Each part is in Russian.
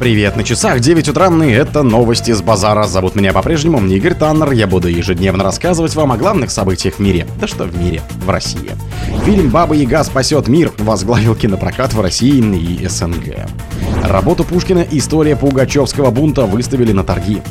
Привет, на часах 9 утра, и это новости с базара. Зовут меня по-прежнему Игорь Таннер. Я буду ежедневно рассказывать вам о главных событиях в мире. Да что в мире, в России. Фильм «Баба Яга спасет мир» возглавил кинопрокат в России и СНГ. Работу Пушкина «История Пугачевского бунта» выставили на торги.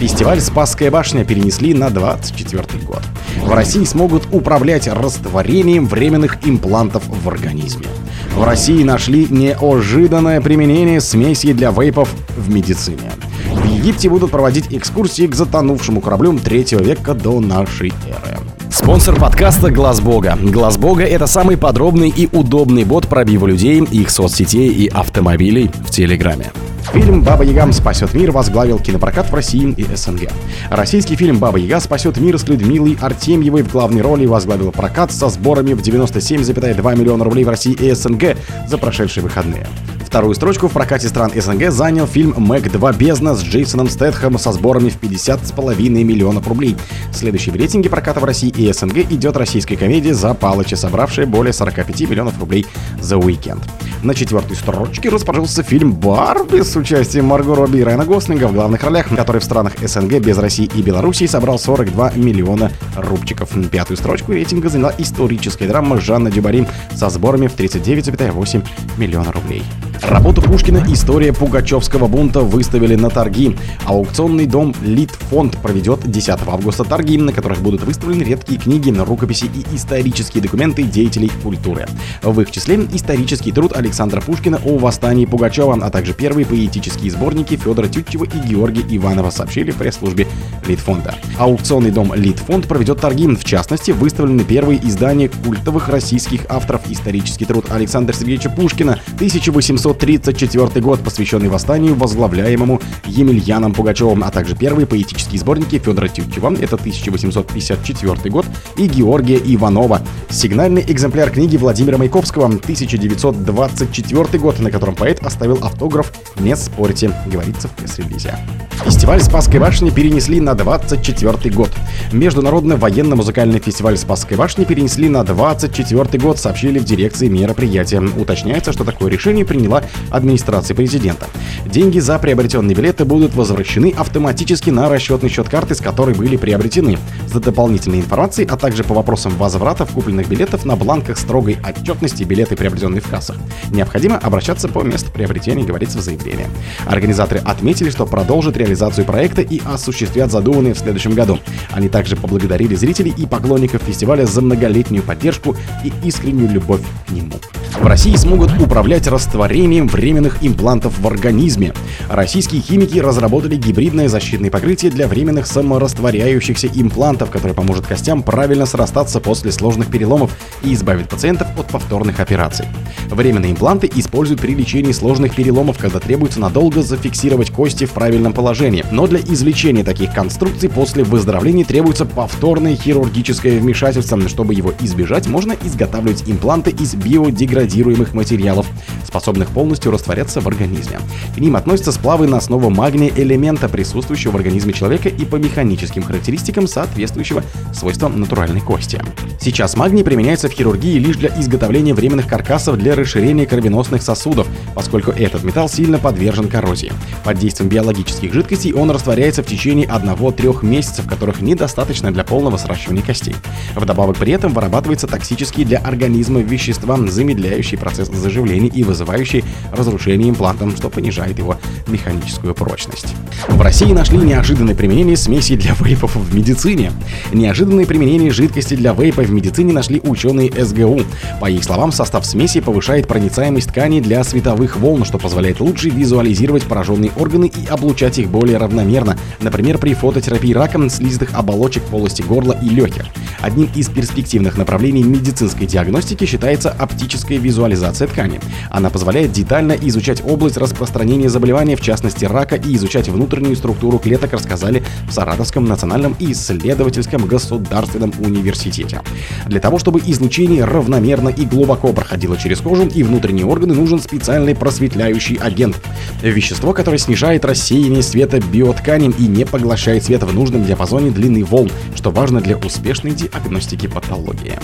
Фестиваль «Спасская башня» перенесли на 24 год. В России смогут управлять растворением временных имплантов в организме. В России нашли неожиданное применение смеси для вейпов в медицине. В Египте будут проводить экскурсии к затонувшему кораблю 3 века до нашей эры. Спонсор подкаста Глаз Бога. Глаз Бога это самый подробный и удобный бот пробива людей, их соцсетей и автомобилей в Телеграме. Фильм «Баба Яга спасет мир» возглавил кинопрокат в России и СНГ. Российский фильм «Баба Яга спасет мир» с Людмилой Артемьевой в главной роли возглавил прокат со сборами в 97,2 миллиона рублей в России и СНГ за прошедшие выходные. Вторую строчку в прокате стран СНГ занял фильм «Мэг 2. Бездна» с Джейсоном Стэтхэмом со сборами в 50,5 миллионов рублей. Следующий в рейтинге проката в России и СНГ идет российская комедия «За Палыча», собравшая более 45 миллионов рублей за уикенд. На четвертой строчке расположился фильм «Барби» с участием Марго Робби и Райана Гослинга в главных ролях, который в странах СНГ без России и Белоруссии собрал 42 миллиона рубчиков. Пятую строчку рейтинга заняла историческая драма Жанна Дюбари со сборами в 39,8 миллиона рублей. Работу Пушкина «История Пугачевского бунта» выставили на торги. Аукционный дом «Литфонд» проведет 10 августа торги, на которых будут выставлены редкие книги, рукописи и исторические документы деятелей культуры. В их числе исторический труд Александра Пушкина о восстании Пугачева, а также первые поэтические сборники Федора Тютчева и Георгия Иванова сообщили в пресс-службе Литфонда. Аукционный дом «Литфонд» проведет торги. В частности, выставлены первые издания культовых российских авторов исторический труд Александра Сергеевича Пушкина 1800 1934 год, посвященный восстанию, возглавляемому Емельяном Пугачевым, а также первые поэтические сборники Федора Тютчева, это 1854 год, и Георгия Иванова. Сигнальный экземпляр книги Владимира Маяковского, 1924 год, на котором поэт оставил автограф «Не спорьте», говорится в пресс-релизе. Фестиваль Спасской башни перенесли на 24 год. Международный военно-музыкальный фестиваль Спасской башни перенесли на 24 год, сообщили в дирекции мероприятия. Уточняется, что такое решение приняла администрации президента. Деньги за приобретенные билеты будут возвращены автоматически на расчетный счет карты, с которой были приобретены. За дополнительной информацией, а также по вопросам возврата купленных билетов на бланках строгой отчетности билеты, приобретенные в кассах. Необходимо обращаться по месту приобретения, говорится в заявлении. Организаторы отметили, что продолжат реализацию проекта и осуществят задуманные в следующем году. Они также поблагодарили зрителей и поклонников фестиваля за многолетнюю поддержку и искреннюю любовь к нему. В России смогут управлять растворением временных имплантов в организме. Российские химики разработали гибридное защитное покрытие для временных саморастворяющихся имплантов, которое поможет костям правильно срастаться после сложных переломов и избавит пациентов от повторных операций. Временные импланты используют при лечении сложных переломов, когда требуется надолго зафиксировать кости в правильном положении. Но для извлечения таких конструкций после выздоровления требуется повторное хирургическое вмешательство. Чтобы его избежать, можно изготавливать импланты из биодеградируемых материалов, способных полностью растворяться в организме. К ним относятся сплавы на основу магния элемента, присутствующего в организме человека и по механическим характеристикам соответствующего свойствам натуральной кости. Сейчас магний применяется в хирургии лишь для изготовления временных каркасов для расширения кровеносных сосудов, поскольку этот металл сильно подвержен коррозии. Под действием биологических жидкостей он растворяется в течение 1-3 месяцев, которых недостаточно для полного сращивания костей. Вдобавок при этом вырабатываются токсические для организма вещества, замедляющие процесс заживления и вызывающий разрушение имплантом, что понижает его механическую прочность. В России нашли неожиданное применение смесей для вейпов в медицине. Неожиданное применение жидкости для вейпа в медицине нашли ученые СГУ. По их словам, состав смеси повышает проницаемость тканей для световых волн, что позволяет лучше визуализировать пораженные органы и облучать их более равномерно, например, при фототерапии раком слизистых оболочек полости горла и легких. Одним из перспективных направлений медицинской диагностики считается оптическая визуализация ткани. Она позволяет детально изучать область распространения заболевания, в частности рака, и изучать внутреннюю структуру клеток, рассказали в Саратовском национальном исследовательском государственном университете. Для того, чтобы излучение равномерно и глубоко проходило через кожу и внутренние органы, нужен специальный просветляющий агент. Вещество, которое снижает рассеяние света биотканям и не поглощает свет в нужном диапазоне длины волн, что важно для успешной диагностики патологии.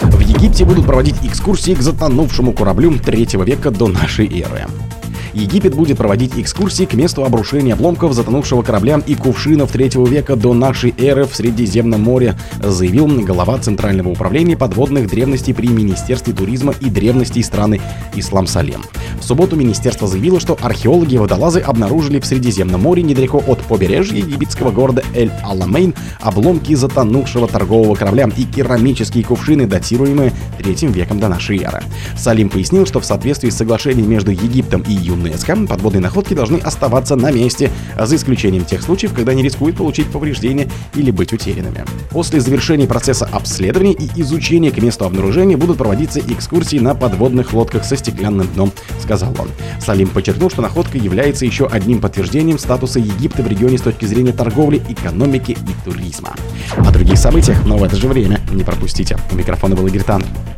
В Египте будут проводить экскурсии к затонувшему кораблю 3 века до нашей эры. Египет будет проводить экскурсии к месту обрушения обломков затонувшего корабля и кувшинов 3 века до нашей эры в Средиземном море, заявил глава Центрального управления подводных древностей при Министерстве туризма и древностей страны Ислам Салем. В субботу министерство заявило, что археологи и водолазы обнаружили в Средиземном море недалеко от побережья египетского города Эль-Аламейн обломки затонувшего торгового корабля и керамические кувшины, датируемые третьим веком до нашей эры. Салим пояснил, что в соответствии с соглашением между Египтом и ЮНЕСКО подводные находки должны оставаться на месте, за исключением тех случаев, когда они рискуют получить повреждения или быть утерянными. После завершения процесса обследования и изучения к месту обнаружения будут проводиться экскурсии на подводных лодках со стеклянным дном, сказал он. Салим подчеркнул, что находка является еще одним подтверждением статуса Египта в регионе с точки зрения торговли, экономики и туризма. О других событиях, но в это же время не пропустите. У микрофона был Игорь. Пока.